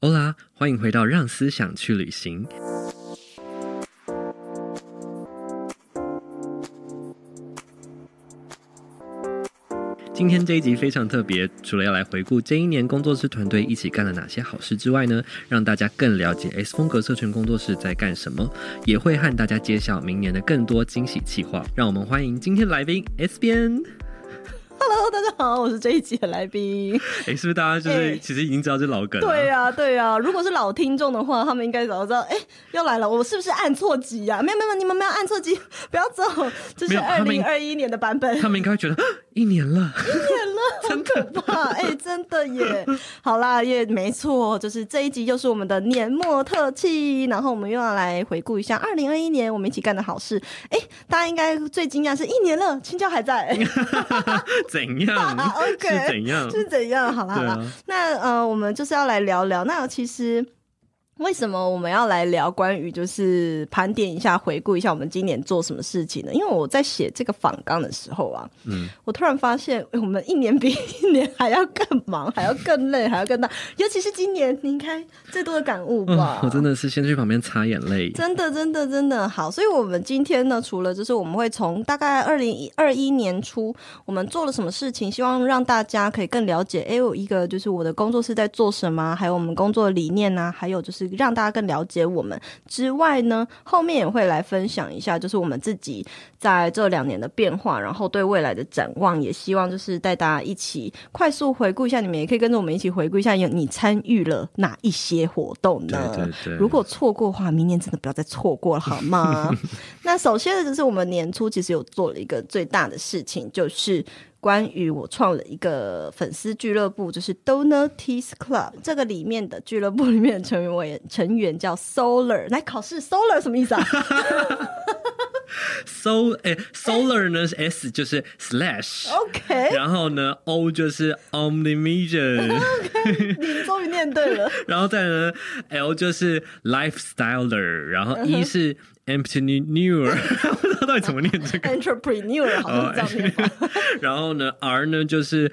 欧啦，欢迎回到《让思想去旅行》。今天这一集非常特别，除了要来回顾这一年工作室团队一起干了哪些好事之外呢，让大家更了解 S 风格社群工作室在干什么，也会和大家揭晓明年的更多惊喜计划。让我们欢迎今天来宾 S 编。Hello，大家好，我是这一集的来宾。哎、欸，是不是大家就是、欸、其实已经知道这老梗了？对呀、啊，对呀、啊。如果是老听众的话，他们应该早就知道。哎、欸，又来了，我是不是按错集呀？没有没有，你们没有按错集，不要走。这是二零二一年的版本。他们应该会觉得一年了，一年了，很可怕。哎、欸，真的耶。好啦，也没错，就是这一集又是我们的年末特辑，然后我们又要来回顾一下二零二一年我们一起干的好事。哎、欸，大家应该最惊讶是一年了，青椒还在。怎样？OK，是怎样？是怎样？好了好了，啊、那呃，我们就是要来聊聊。那其实。为什么我们要来聊关于就是盘点一下、回顾一下我们今年做什么事情呢？因为我在写这个访纲的时候啊，嗯，我突然发现，我们一年比一年还要更忙，还要更累，还要更大。尤其是今年，你应该最多的感悟吧？嗯、我真的是先去旁边擦眼泪。真的，真的，真的好。所以，我们今天呢，除了就是我们会从大概二零二一年初我们做了什么事情，希望让大家可以更了解。哎，我一个就是我的工作是在做什么，还有我们工作的理念啊，还有就是。让大家更了解我们之外呢，后面也会来分享一下，就是我们自己在这两年的变化，然后对未来的展望，也希望就是带大家一起快速回顾一下。你们也可以跟着我们一起回顾一下，有你参与了哪一些活动呢？对对对。如果错过的话，明年真的不要再错过了，好吗？那首先呢，就是我们年初其实有做了一个最大的事情，就是。关于我创了一个粉丝俱乐部，就是 Donatees Club。这个里面的俱乐部里面的成员，我也成员叫 Solar。来考试，Solar 什么意思啊 ？So 哎、欸、，Solar 呢是 S 就是 Slash，OK，然后呢 O 就是 Omnivision，OK，你终于念对了。然后再呢 L 就是 Lifestyler，然后 E 是 Entrepreneur，不知道到底怎么念这个 Entrepreneur，好像是这样念。然后呢，R 呢就是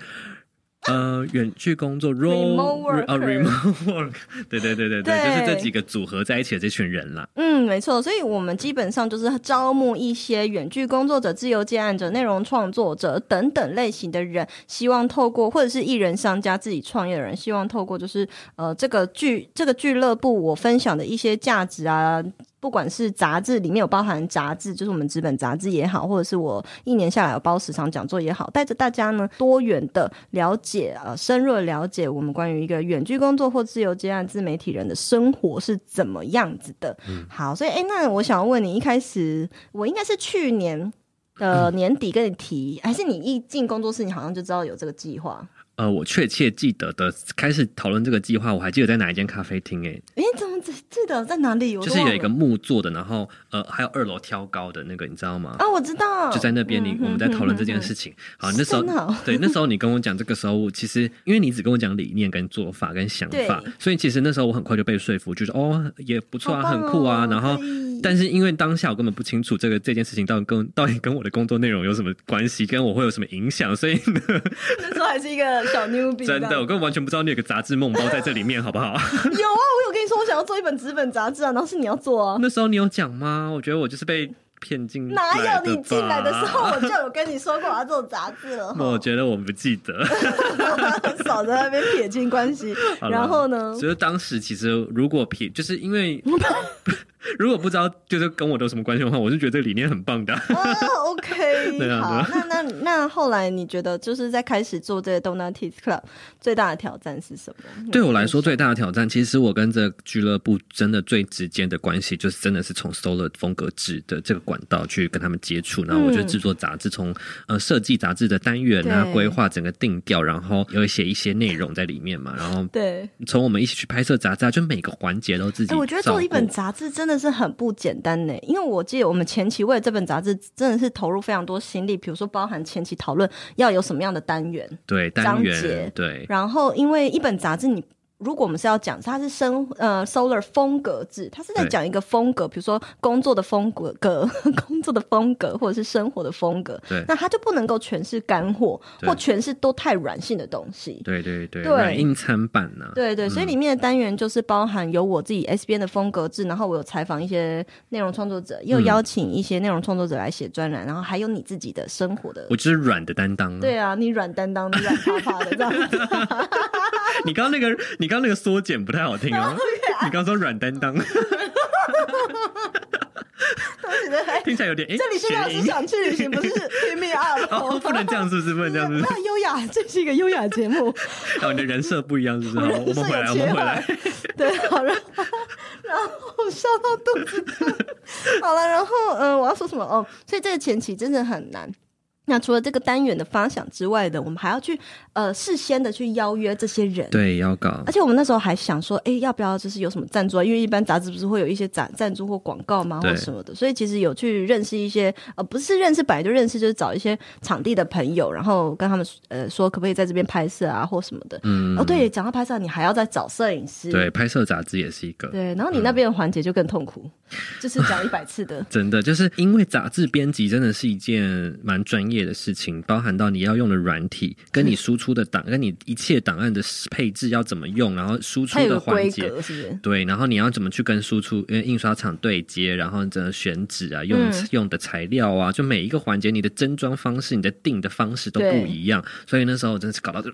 呃远距工作，remote work，啊 remote work，对对对对对，对就是这几个组合在一起的这群人啦。嗯，没错，所以我们基本上就是招募一些远距工作者、自由接案者、内容创作者等等类型的人，希望透过或者是艺人商家自己创业的人，希望透过就是呃这个剧这个俱乐部我分享的一些价值啊。不管是杂志里面有包含杂志，就是我们纸本杂志也好，或者是我一年下来有包时长讲座也好，带着大家呢多元的了解，呃，深入的了解我们关于一个远距工作或自由接案自媒体人的生活是怎么样子的。嗯、好，所以哎，那我想要问你，一开始我应该是去年的年底跟你提，嗯、还是你一进工作室，你好像就知道有这个计划？呃，我确切记得的开始讨论这个计划，我还记得在哪一间咖啡厅诶、欸？诶、欸，怎么记记得在哪里？就是有一个木做的，然后呃，还有二楼挑高的那个，你知道吗？啊，我知道，就在那边。你、嗯、我们在讨论这件事情。嗯、好，那时候对，那时候你跟我讲这个时候，其实因为你只跟我讲理念、跟做法、跟想法，所以其实那时候我很快就被说服，就是哦，也不错啊，哦、很酷啊。然后，但是因为当下我根本不清楚这个这件事情到底跟到底跟我的工作内容有什么关系，跟我会有什么影响，所以呢，那时候还是一个小 newbie。对，我根本完全不知道你有个杂志梦包在这里面，好不好？有啊，我有跟你说，我想要做一本纸本杂志啊，然后是你要做啊。那时候你有讲吗？我觉得我就是被骗进。哪有你进来的时候我就有跟你说过我要做杂志了？我觉得我不记得，少在那边撇清关系。然后呢？所以当时其实如果撇，就是因为。如果不知道就是跟我都有什么关系的话，我是觉得这个理念很棒的。啊、oh,，OK，对啊，好，那那那后来你觉得就是在开始做这个 Donatees Club 最大的挑战是什么？对我来说最大的挑战，其实我跟这俱乐部真的最直接的关系，就是真的是从 Solar 风格制的这个管道去跟他们接触，然后我就制作杂志，从、嗯、呃设计杂志的单元啊，规划整个定调，然后有写一些内容在里面嘛，然后对，从我们一起去拍摄杂志，就每个环节都自己、欸。我觉得做一本杂志真的。是很不简单呢，因为我记得我们前期为了这本杂志，真的是投入非常多心力。比如说，包含前期讨论要有什么样的单元，对，单元章节，对。然后，因为一本杂志，你如果我们是要讲，它是生呃 Solar 风格制，它是在讲一个风格，比如说工作的风格、格 工作的风格，或者是生活的风格。对，那它就不能够全是干货，或全是都太软性的东西。对对对，软硬参半呢。对对，所以里面的单元就是包含有我自己 S 边的风格制，然后我有采访一些内容创作者，又邀请一些内容创作者来写专栏，然后还有你自己的生活的。我就是软的担当。对啊，你软担当，你软趴趴的这样子。你刚刚那个，你刚刚那个缩减不太好听哦！你刚刚说软担当，听起来有点……哎，这里现在是想去旅行，不是 Hit me up。不能这样，是不是？不能这样，是不是？那优雅，这是一个优雅节目。哦，你的人设不一样，是不是？我们回来，我们回来。对，好，然后然后笑到肚子痛。好了，然后嗯，我要说什么？哦，所以这个前期真的很难。那除了这个单元的发想之外的，我们还要去呃事先的去邀约这些人，对，邀稿。而且我们那时候还想说，哎，要不要就是有什么赞助啊？因为一般杂志不是会有一些赞赞助或广告吗，或什么的。所以其实有去认识一些呃，不是认识，本来就认识，就是找一些场地的朋友，然后跟他们呃说可不可以在这边拍摄啊，或什么的。嗯。哦，对，讲到拍摄，你还要再找摄影师。对，拍摄杂志也是一个。对，然后你那边的环节就更痛苦，嗯、就是讲一百次的。真的，就是因为杂志编辑真的是一件蛮专业的事情。包含到你要用的软体，跟你输出的档，跟你一切档案的配置要怎么用，然后输出的环节，是不是？对，然后你要怎么去跟输出，因为印刷厂对接，然后怎么选址啊，用、嗯、用的材料啊，就每一个环节，你的针装方式，你的定的方式都不一样，所以那时候我真的是搞到就，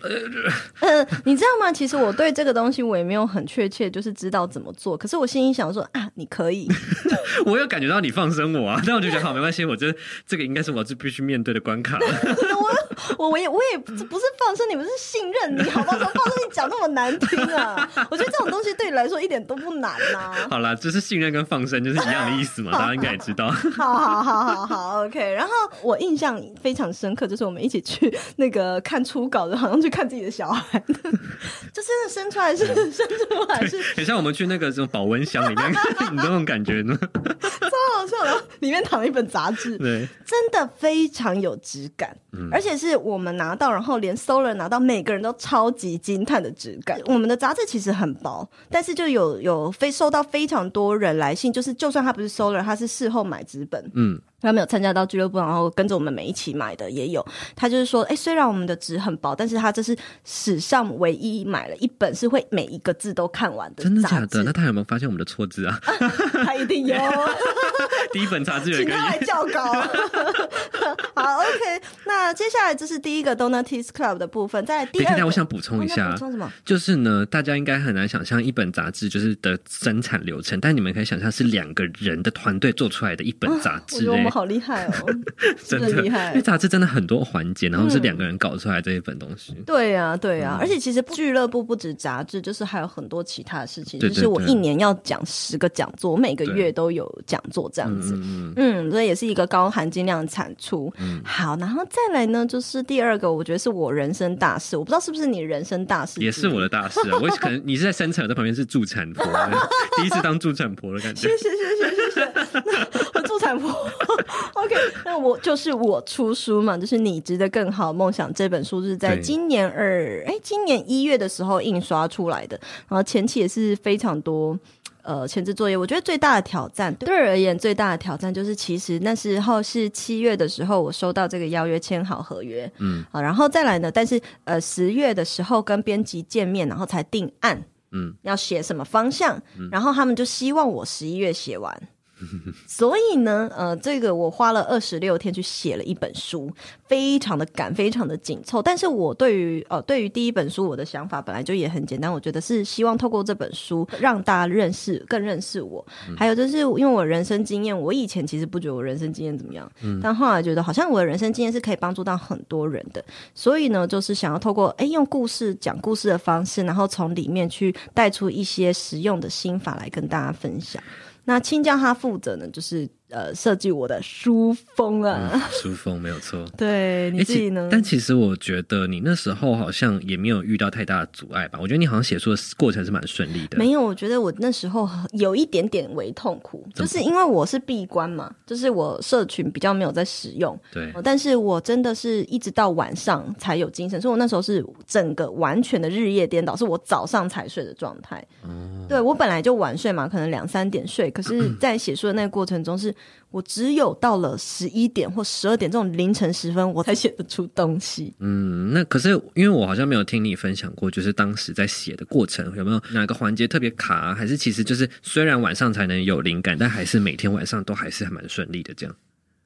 呃，你知道吗？其实我对这个东西我也没有很确切，就是知道怎么做。可是我心里想说啊，你可以，我有感觉到你放生我啊，但我就觉得好，没关系，我觉得这个应该是我最必须面对的关卡。我我我也我也不是放生你，们是信任你，好不好？放生你讲那么难听啊！我觉得这种东西对你来说一点都不难呐、啊。好啦，就是信任跟放生就是一样的意思嘛，大家应该也知道。好好好好好，OK。然后我印象非常深刻，就是我们一起去那个看初稿的，好像去看自己的小孩，就真的生出来是生出来是，很像我们去那个什么保温箱里面，你那种感觉呢？超好笑的，里面躺了一本杂志，对，真的非常有质感，嗯、而且是我们拿到，然后连 Solar 拿到，每个人都超级惊叹的质感。我们的杂志其实很薄，但是就有有非收到非常多人来信，就是就算他不是 Solar，他是事后买纸本，嗯。他没有参加到俱乐部，然后跟着我们每一起买的也有。他就是说，哎，虽然我们的纸很薄，但是他这是史上唯一买了一本是会每一个字都看完的。真的假的？那他有没有发现我们的错字啊？他一定有。第一本杂志，请 他来较高。好，OK。那接下来这是第一个 Donuties Club 的部分，在第二个，我想补充一下，补充什么？就是呢，大家应该很难想象一本杂志就是的生产流程，但你们可以想象是两个人的团队做出来的一本杂志。啊好厉害哦，真的厉害！因为杂志真的很多环节，然后是两个人搞出来这一本东西。嗯、对呀、啊，对呀、啊，嗯、而且其实俱乐部不止杂志，就是还有很多其他的事情。就是我一年要讲十个讲座，我每个月都有讲座这样子。嗯，嗯，所以也是一个高含金量的产出。嗯，好，然后再来呢，就是第二个，我觉得是我人生大事，我不知道是不是你人生大事，也是我的大事啊。我可能你是在生产，在旁边是助产婆，第一次当助产婆的感觉。谢谢谢谢谢谢，那我。OK，那我就是我出书嘛，就是你值得更好梦想这本书是在今年二哎今年一月的时候印刷出来的，然后前期也是非常多呃前置作业。我觉得最大的挑战对我而言最大的挑战就是，其实那时候是七月的时候我收到这个邀约签好合约，嗯，好，然后再来呢，但是呃十月的时候跟编辑见面，然后才定案，嗯，要写什么方向，嗯、然后他们就希望我十一月写完。所以呢，呃，这个我花了二十六天去写了一本书，非常的赶，非常的紧凑。但是我对于呃，对于第一本书，我的想法本来就也很简单，我觉得是希望透过这本书让大家认识，更认识我。嗯、还有就是因为我人生经验，我以前其实不觉得我人生经验怎么样，嗯、但后来觉得好像我的人生经验是可以帮助到很多人的。所以呢，就是想要透过哎用故事讲故事的方式，然后从里面去带出一些实用的心法来跟大家分享。那青椒它负责呢，就是呃设计我的书风啊，嗯、书风没有错。对，你自己呢？但其实我觉得你那时候好像也没有遇到太大的阻碍吧？我觉得你好像写书的过程是蛮顺利的。没有，我觉得我那时候有一点点微痛苦，就是因为我是闭关嘛，就是我社群比较没有在使用。对，但是我真的是一直到晚上才有精神，所以我那时候是整个完全的日夜颠倒，是我早上才睡的状态。哦，对，我本来就晚睡嘛，可能两三点睡，可是 在写书的那个过程中是。我只有到了十一点或十二点这种凌晨时分，我才写得出东西。嗯，那可是因为我好像没有听你分享过，就是当时在写的过程有没有哪个环节特别卡？还是其实就是虽然晚上才能有灵感，但还是每天晚上都还是还蛮顺利的这样。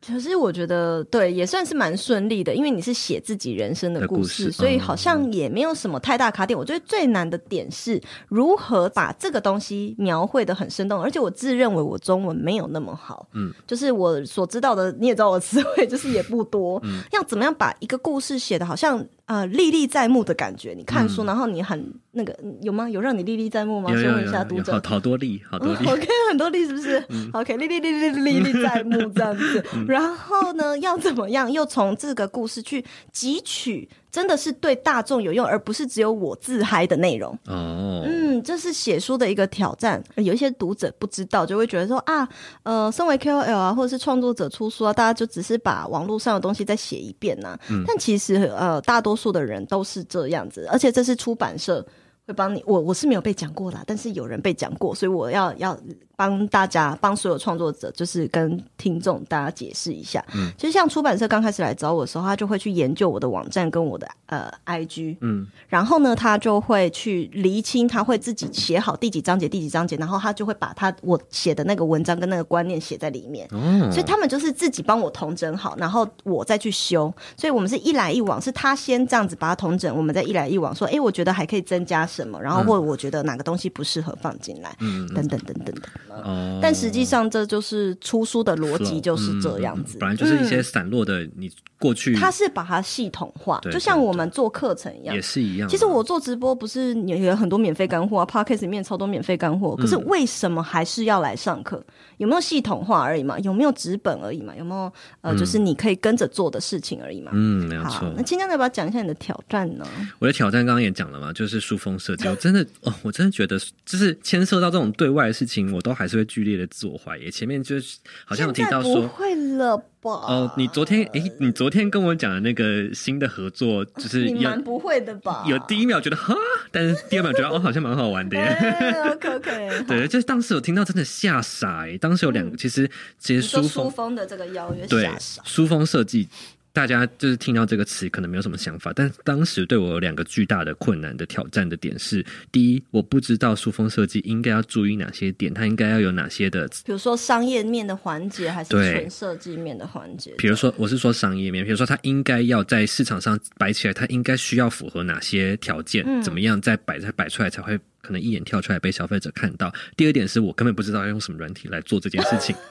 可是我觉得对，也算是蛮顺利的，因为你是写自己人生的故事，故事所以好像也没有什么太大卡点。嗯、我觉得最难的点是如何把这个东西描绘的很生动，而且我自认为我中文没有那么好，嗯，就是我所知道的，你也知道我词汇就是也不多，嗯，要怎么样把一个故事写的好像。呃，历历在目的感觉。你看书，嗯、然后你很那个有吗？有让你历历在目吗？先问一下读者。好，好多例，好多历。OK，很多例是不是、嗯？OK，历历历历历历在目这样子。嗯、然后呢，要怎么样？又从这个故事去汲取。真的是对大众有用，而不是只有我自嗨的内容。哦，嗯，这是写书的一个挑战。有一些读者不知道，就会觉得说啊，呃，身为 KOL 啊，或者是创作者出书啊，大家就只是把网络上的东西再写一遍呐、啊。嗯，但其实呃，大多数的人都是这样子，而且这是出版社会帮你。我我是没有被讲过啦，但是有人被讲过，所以我要要。帮大家，帮所有创作者，就是跟听众大家解释一下。嗯，其实像出版社刚开始来找我的时候，他就会去研究我的网站跟我的呃 IG，嗯，然后呢，他就会去厘清，他会自己写好第几章节、第几章节，然后他就会把他我写的那个文章跟那个观念写在里面。嗯，所以他们就是自己帮我统整好，然后我再去修。所以我们是一来一往，是他先这样子把它统整，我们再一来一往说，哎，我觉得还可以增加什么，然后或者我觉得哪个东西不适合放进来，嗯，等等等等的。哦，但实际上这就是出书的逻辑，就是这样子。本来就是一些散落的，你过去他是把它系统化，就像我们做课程一样，也是一样。其实我做直播不是也有很多免费干货啊，Podcast 里面超多免费干货，可是为什么还是要来上课？有没有系统化而已嘛？有没有纸本而已嘛？有没有呃，就是你可以跟着做的事情而已嘛？嗯，没有错。那今天要不要讲一下你的挑战呢？我的挑战刚刚也讲了嘛，就是书封设计。我真的哦，我真的觉得就是牵涉到这种对外的事情，我都还是会剧烈的自我怀疑。前面就是好像有提到说不会了吧？哦，你昨天诶，你昨天跟我讲的那个新的合作，就是你蛮不会的吧？有第一秒觉得哈，但是第二秒觉得哦，好像蛮好玩的耶。OK OK，对，就是当时我听到真的吓傻诶。当时有两个，其实其实书书封的这个邀约，对，书封设计。大家就是听到这个词，可能没有什么想法，但当时对我有两个巨大的困难的挑战的点是：第一，我不知道塑封设计应该要注意哪些点，它应该要有哪些的，比如说商业面的环节，还是纯设计面的环节。比如说，我是说商业面，比如说它应该要在市场上摆起来，它应该需要符合哪些条件，嗯、怎么样再摆才摆出来才会可能一眼跳出来被消费者看到。第二点是我根本不知道要用什么软体来做这件事情。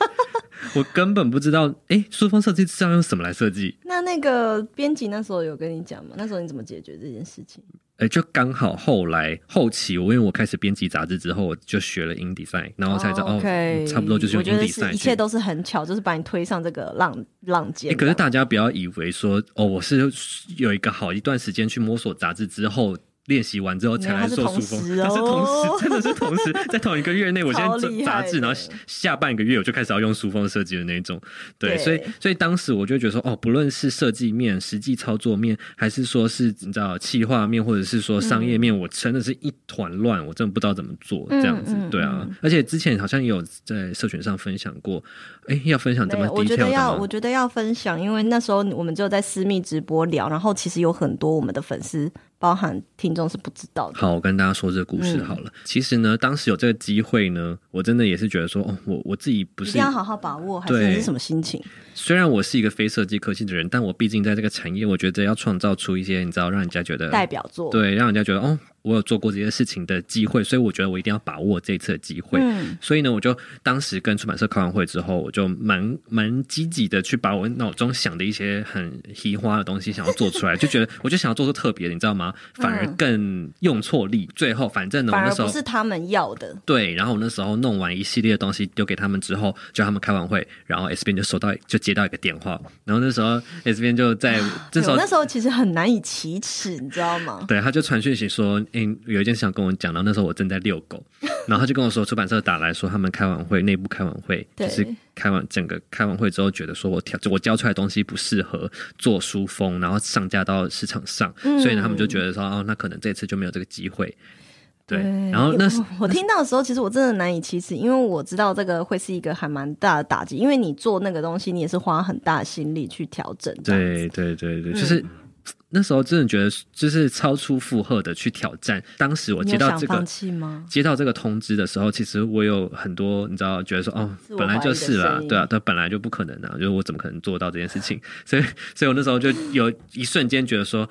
我根本不知道，哎、欸，书封设计是要用什么来设计？那那个编辑那时候有跟你讲吗？那时候你怎么解决这件事情？哎、欸，就刚好后来后期，我因为我开始编辑杂志之后，我就学了 InDesign，然后才知道哦，okay, 哦，差不多就是用 InDesign。一切都是很巧，就是把你推上这个浪浪尖，欸。可是大家不要以为说，哦，我是有一个好一段时间去摸索杂志之后。练习完之后才来做书封，但是同时真的是同时 在同一个月内，我先做杂志，然后下半个月我就开始要用书封设计的那种。对，对所以所以当时我就觉得说，哦，不论是设计面、实际操作面，还是说是你知道企划面，或者是说商业面，嗯、我真的是一团乱，我真的不知道怎么做这样子。对啊，而且之前好像也有在社群上分享过，哎，要分享这么？我觉得要，我觉得要分享，因为那时候我们就在私密直播聊，然后其实有很多我们的粉丝。包含听众是不知道的。好，我跟大家说这个故事好了。嗯、其实呢，当时有这个机会呢，我真的也是觉得说，哦，我我自己不是一定要好好把握，还是什么心情？虽然我是一个非设计科技的人，但我毕竟在这个产业，我觉得要创造出一些你知道让人家觉得代表作，对，让人家觉得哦。我有做过这些事情的机会，所以我觉得我一定要把握这次的机会。嗯，所以呢，我就当时跟出版社开完会之后，我就蛮蛮积极的去把我脑中想的一些很奇花的东西想要做出来，就觉得我就想要做出特别的，你知道吗？反而更用错力。最后，反正呢，我那时候不是他们要的。对，然后我那时候弄完一系列的东西丢给他们之后，就他们开完会，然后 S 边就收到就接到一个电话，然后那时候 S 边就在 这时候那时候其实很难以启齿，你知道吗？对，他就传讯息说，诶，有一件事想跟我讲，然后那时候我正在遛狗，然后他就跟我说，出版社打来说他们开完会，内部开完会，就是开完整个开完会之后，觉得说我调我教出来的东西不适合做书封，然后上架到市场上，嗯、所以呢，他们就觉得说，哦，那可能这次就没有这个机会。对，然后那我，我听到的时候，其实我真的难以启齿，因为我知道这个会是一个还蛮大的打击，因为你做那个东西，你也是花很大的心力去调整。对对对对，就是、嗯、那时候真的觉得就是超出负荷的去挑战。当时我接到这个接到这个通知的时候，其实我有很多你知道，觉得说哦，本来就是啦，对啊，对，本来就不可能啊，就是我怎么可能做到这件事情？所以，所以我那时候就有一瞬间觉得说。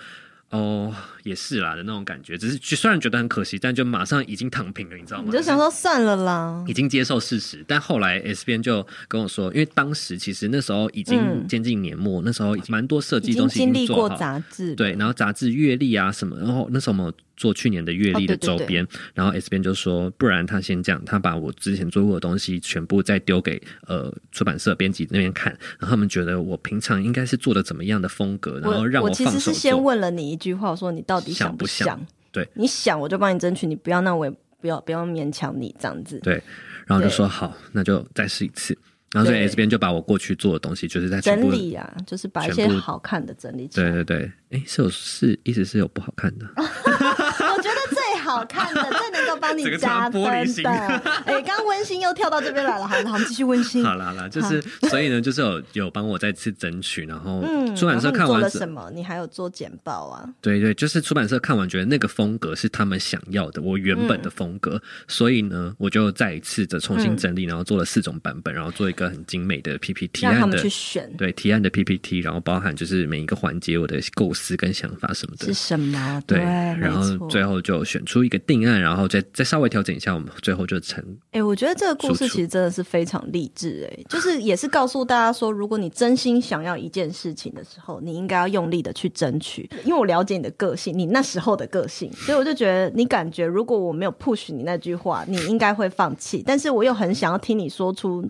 哦，也是啦的那种感觉，只是虽然觉得很可惜，但就马上已经躺平了，你知道吗？你就想说算了啦，已经接受事实。但后来 S 边就跟我说，因为当时其实那时候已经接近年末，嗯、那时候蛮多设计东西已经做过，杂志对，然后杂志阅历啊什么，然后那时候我们。做去年的月历的周边，哦、对对对，然后 S 边就说，不然他先这样，他把我之前做过的东西全部再丢给呃出版社编辑那边看，然后他们觉得我平常应该是做的怎么样的风格，然后让我其实是先问了你一句话，我说你到底想不想？想不想？对，你想我就帮你争取，你不要那我也不要不要勉强你这样子。对，然后就说好，那就再试一次。然后所以 S 边就把我过去做的东西，就是在整理啊，就是把一些好看的整理起来。对对对，哎，是有是意思是有不好看的。我觉得最好看的，最能够帮你 加分的。哎，刚刚温馨又跳到这边来了，好了，我们继续温馨。好啦好了，就是所以呢，就是有有帮我再次争取，然后出版社看完、了什么？你还有做简报啊？对对，就是出版社看完觉得那个风格是他们想要的，我原本的风格，嗯、所以呢，我就再一次的重新整理，然后做了四种版本，然后做一个很精美的 PPT，让他们去选。对，提案的 PPT，然后包含就是每一个环节我的构思跟想法什么的。是什么？对，对然后最后就选出一个定案，然后再再稍微调整一下，我们最后就成。哎、欸，我觉得这个故事其实真的是非常励志，哎，就是也是告诉大家说，如果你真心想要一件事情的时候，你应该要用力的去争取。因为我了解你的个性，你那时候的个性，所以我就觉得你感觉，如果我没有 push 你那句话，你应该会放弃。但是我又很想要听你说出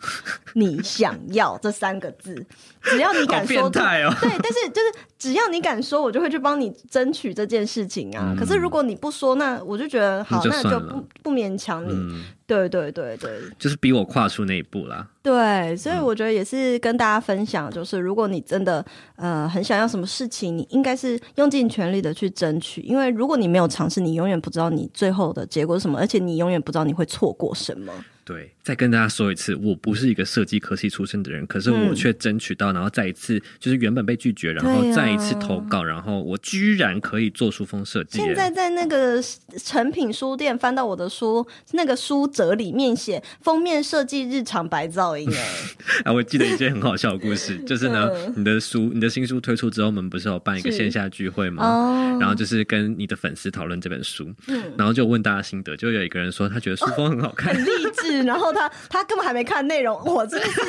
你想要这三个字，只要你敢说，对，但是就是只要你敢说，我就会去帮你争取这件事情啊。嗯、可是如果你不说，那我就觉得好，那就不不勉强你。嗯、对对对对，就是逼我跨出那一步啦。对，所以我觉得也是跟大家分享，就是如果你真的呃很想要什么事情，你应该是用尽全力的去争取，因为如果你没有尝试，你永远不知道你最后的结果是什么，而且你永远不知道你会错过什么。对，再跟大家说一次，我不是一个设计科系出身的人，可是我却争取到，嗯、然后再一次就是原本被拒绝，然后再一次投稿，啊、然后我居然可以做书封设计。现在在那个成品书店翻到我的书，那个书折里面写封面设计日常白噪音哎。啊，我记得一件很好笑的故事，就是呢，你的书，你的新书推出之后，我们不是有办一个线下聚会吗？哦，然后就是跟你的粉丝讨论这本书，嗯，然后就问大家心得，就有一个人说他觉得书封很好看，很励志。然后他他根本还没看内容，我真的是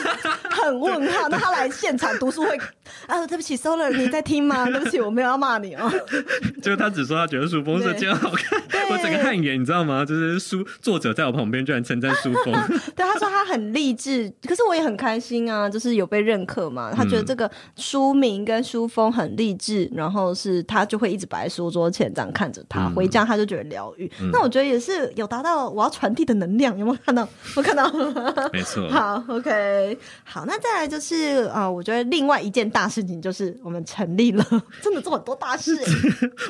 很 问号。那他来现场读书会啊？对不起，Solar，你在听吗？对不起，我没有要骂你哦。就他只说他觉得书封设计很好看，我整个汗颜，你知道吗？就是书作者在我旁边居然称赞书封。对，他说他很励志，可是我也很开心啊，就是有被认可嘛。他觉得这个书名跟书封很励志，然后是他就会一直摆在书桌前这样看着他，回家他就觉得疗愈。那我觉得也是有达到我要传递的能量，有没有看到？我看到，没错。好，OK，好，那再来就是啊、呃，我觉得另外一件大事情就是我们成立了，真的做很多大事。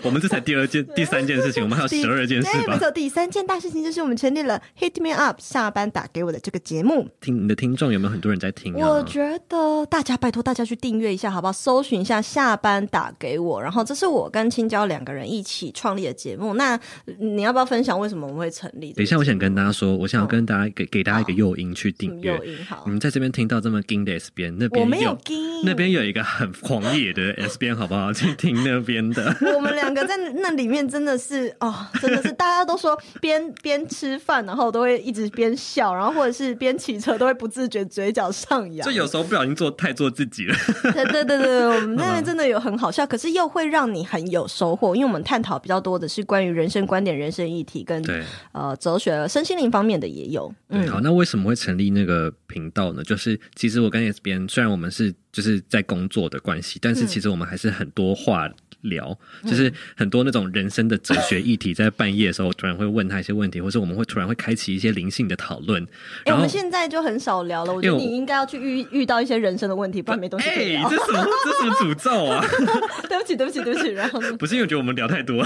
我们这才第二件、第三件事情，我们还有十二件事吧？没错，第三件大事情就是我们成立了 Hit Me Up 下班打给我的这个节目。听你的听众有没有很多人在听啊？我觉得大家拜托大家去订阅一下，好不好？搜寻一下下班打给我，然后这是我跟青椒两个人一起创立的节目。那你要不要分享为什么我们会成立？等一下，我想跟大家说，我想要跟大家给。给大家一个诱因去订阅。好，你们在这边听到这么金的 S 边，那边我没有那边有一个很狂野的 S 边，好不好？去听那边的。我们两个在那里面真的是哦，真的是大家都说边边吃饭，然后都会一直边笑，然后或者是边骑车都会不自觉嘴角上扬。就有时候不小心做太做自己了。对对对对，我们 那边真的有很好笑，可是又会让你很有收获，因为我们探讨比较多的是关于人生观点、人生议题跟呃哲学、身心灵方面的也有。嗯，好，那为什么会成立那个频道呢？就是其实我跟 S 边虽然我们是就是在工作的关系，但是其实我们还是很多话。聊就是很多那种人生的哲学议题，在半夜的时候突然会问他一些问题，或是我们会突然会开启一些灵性的讨论。哎、欸，我们现在就很少聊了。我觉得你应该要去遇遇到一些人生的问题，不然没东西可以聊。哎、欸，这什么这什么诅咒啊？对不起，对不起，对不起。然后不是因为我觉得我们聊太多，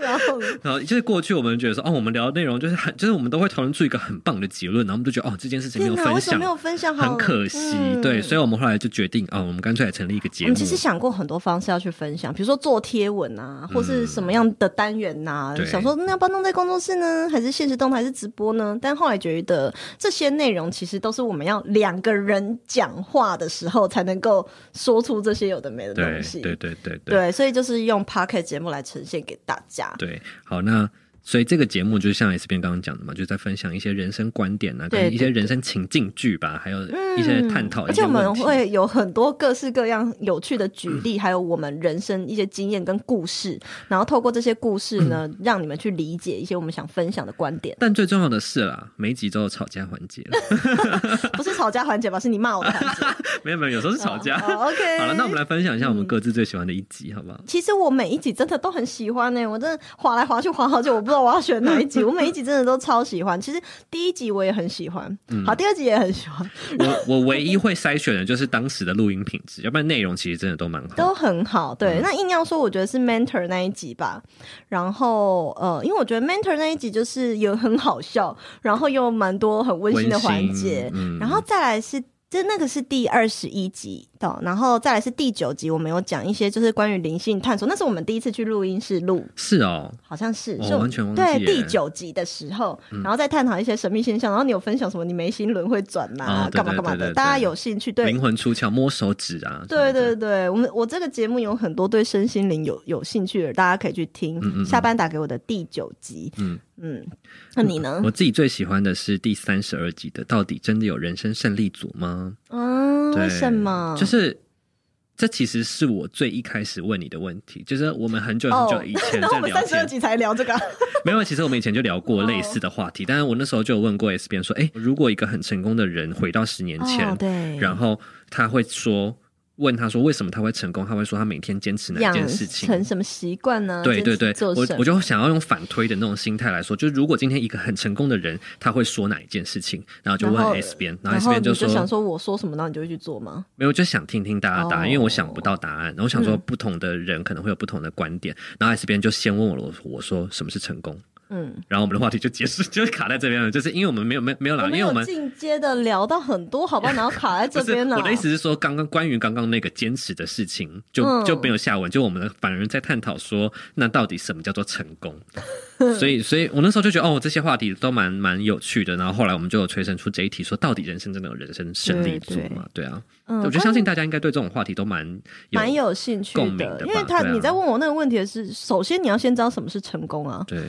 然后然后就是过去我们觉得说哦，我们聊的内容就是很就是我们都会讨论出一个很棒的结论，然后我们就觉得哦，这件事情没有分享，没有分享好，很可惜。嗯、对，所以我们后来就决定哦，我们干脆来成立一个节目。我们其实想过很多方式要去分享，比如说做贴文啊。啊，或是什么样的单元呐、啊？嗯、想说那要不要弄在工作室呢？还是现实动态，还是直播呢？但后来觉得这些内容其实都是我们要两个人讲话的时候才能够说出这些有的没的东西。对对对对对，所以就是用 p o c k e t 节目来呈现给大家。对，好那。所以这个节目就是像 S 边刚刚讲的嘛，就在分享一些人生观点啊，跟一些人生情境剧吧，还有一些探讨。而且我们会有很多各式各样有趣的举例，还有我们人生一些经验跟故事，然后透过这些故事呢，让你们去理解一些我们想分享的观点。但最重要的是啦，每一集都有吵架环节了，不是吵架环节吧？是你骂我的环节。没有没有，有时候是吵架。OK，好了，那我们来分享一下我们各自最喜欢的一集，好不好？其实我每一集真的都很喜欢呢，我真的划来划去划好久，我不。不知道我要选哪一集，我每一集真的都超喜欢。其实第一集我也很喜欢，嗯、好，第二集也很喜欢。我我唯一会筛选的就是当时的录音品质，要不然内容其实真的都蛮好，都很好。对，嗯、那硬要说，我觉得是 Mentor 那一集吧。然后呃，因为我觉得 Mentor 那一集就是有很好笑，然后又蛮多很温馨的环节，嗯、然后再来是。这那个是第二十一集的，然后再来是第九集，我们有讲一些就是关于灵性探索。那是我们第一次去录音室录，是哦，好像是，我完全忘记。对，第九集的时候，然后再探讨一些神秘现象。然后你有分享什么？你眉心轮会转呐？干嘛干嘛的？大家有兴趣？对，灵魂出窍，摸手指啊！对对对，我们我这个节目有很多对身心灵有有兴趣的，大家可以去听。下班打给我的第九集，嗯嗯，那你呢？我自己最喜欢的是第三十二集的，到底真的有人生胜利组吗？嗯，为什么？就是这其实是我最一开始问你的问题，就是我们很久很久以前 在聊三十二集才聊这个，没有，其实我们以前就聊过类似的话题，哦、但是我那时候就有问过 S 边说，哎，如果一个很成功的人回到十年前，哦、对，然后他会说。问他说为什么他会成功？他会说他每天坚持哪件事情，成什么习惯呢？对对对，我我就想要用反推的那种心态来说，就是如果今天一个很成功的人，他会说哪一件事情？然后就问 S 边，然后 S 边就说，就想说我说什么，然后你就会去做吗？没有，就想听听大家答案，因为我想不到答案。然后我想说不同的人可能会有不同的观点。然后 S 边就先问我了，我说什么是成功？嗯，然后我们的话题就结束，就卡在这边了。就是因为我们没有没有没有聊，因为我们进阶的聊到很多，好吧，然后卡在 这边了。我的意思是说，刚刚关于刚刚那个坚持的事情，就就没有下文。就我们反而在探讨说，那到底什么叫做成功？所以，所以我那时候就觉得，哦，这些话题都蛮蛮有趣的。然后后来我们就有催生出这一题，说到底人生真的有人生胜利组吗？对啊，我就相信大家应该对这种话题都蛮蛮有兴趣的，因为他你在问我那个问题的是，首先你要先知道什么是成功啊？对。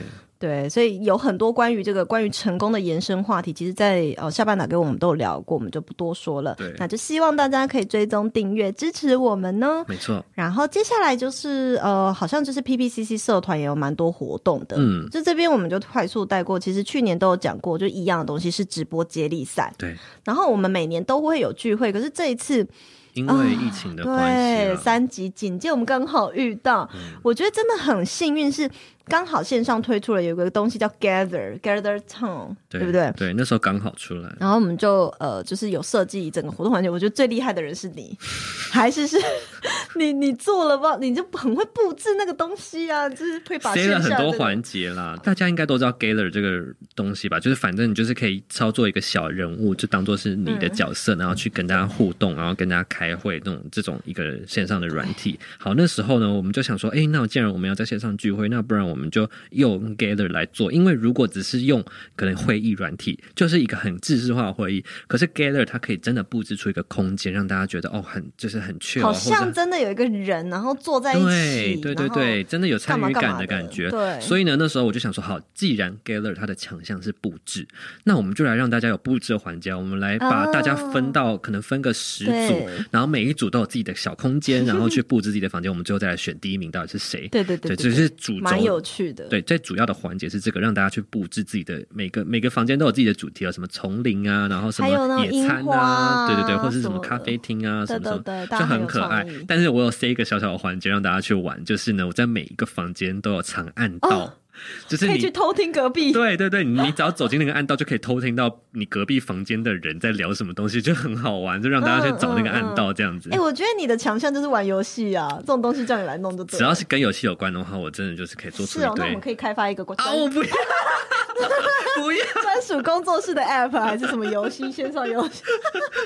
对，所以有很多关于这个关于成功的延伸话题，其实在，在呃下半打给我们都有聊过，我们就不多说了。对，那就希望大家可以追踪订阅支持我们呢。没错。然后接下来就是呃，好像就是 PPCC 社团也有蛮多活动的。嗯，就这边我们就快速带过。其实去年都有讲过，就一样的东西是直播接力赛。对。然后我们每年都会有聚会，可是这一次。因为疫情的关系、啊，对，三级警戒，我们刚好遇到。嗯、我觉得真的很幸运，是刚好线上推出了有一个东西叫 Gather Gather Town，对，对不对？对，那时候刚好出来。然后我们就呃，就是有设计整个活动环节。我觉得最厉害的人是你，还是是 你？你做了吧？你就很会布置那个东西啊，就是会把塞了很多环节啦。大家应该都知道 Gather 这个东西吧？就是反正你就是可以操作一个小人物，就当做是你的角色，嗯、然后去跟大家互动，然后跟大家开会，这种这种一个线上的软体。好，那时候呢，我们就想说，哎，那既然我们要在线上聚会，那不然我我们就用 Gather 来做。因为如果只是用可能会议软体，就是一个很制式化的会议。可是 Gather 它可以真的布置出一个空间，让大家觉得哦，很就是很 chill，好像真的有一个人，然后坐在一起，对对对对，真的有参与感的感觉。对，所以呢，那时候我就想说，好，既然 Gather 它的强项是布置，那我们就来让大家有布置的环节，我们来把大家分到、啊、可能分个十组，然后每一组都有自己的小空间，然后去布置自己的房间。我们最后再来选第一名到底是谁？对对对，对，这是主轴，趣的。对，最主要的环节是这个，让大家去布置自己的每个每个房间都有自己的主题，有什么丛林啊，然后什么野餐啊，对对对，或者是什么咖啡厅啊，什么什么，就很可爱。但是我有塞一个小小的环节让大家去玩，就是呢，我在每一个房间都有藏暗道。哦 就是你可以去偷听隔壁，对对对，你只要走进那个暗道，就可以偷听到你隔壁房间的人在聊什么东西，就很好玩，就让大家去找那个暗道这样子。哎、嗯嗯嗯欸，我觉得你的强项就是玩游戏啊，这种东西叫你来弄就对。只要是跟游戏有关的话，我真的就是可以做出一堆。是哦，那我们可以开发一个国家。啊，我不要，不要专属工作室的 app 还是什么游戏 线上游戏？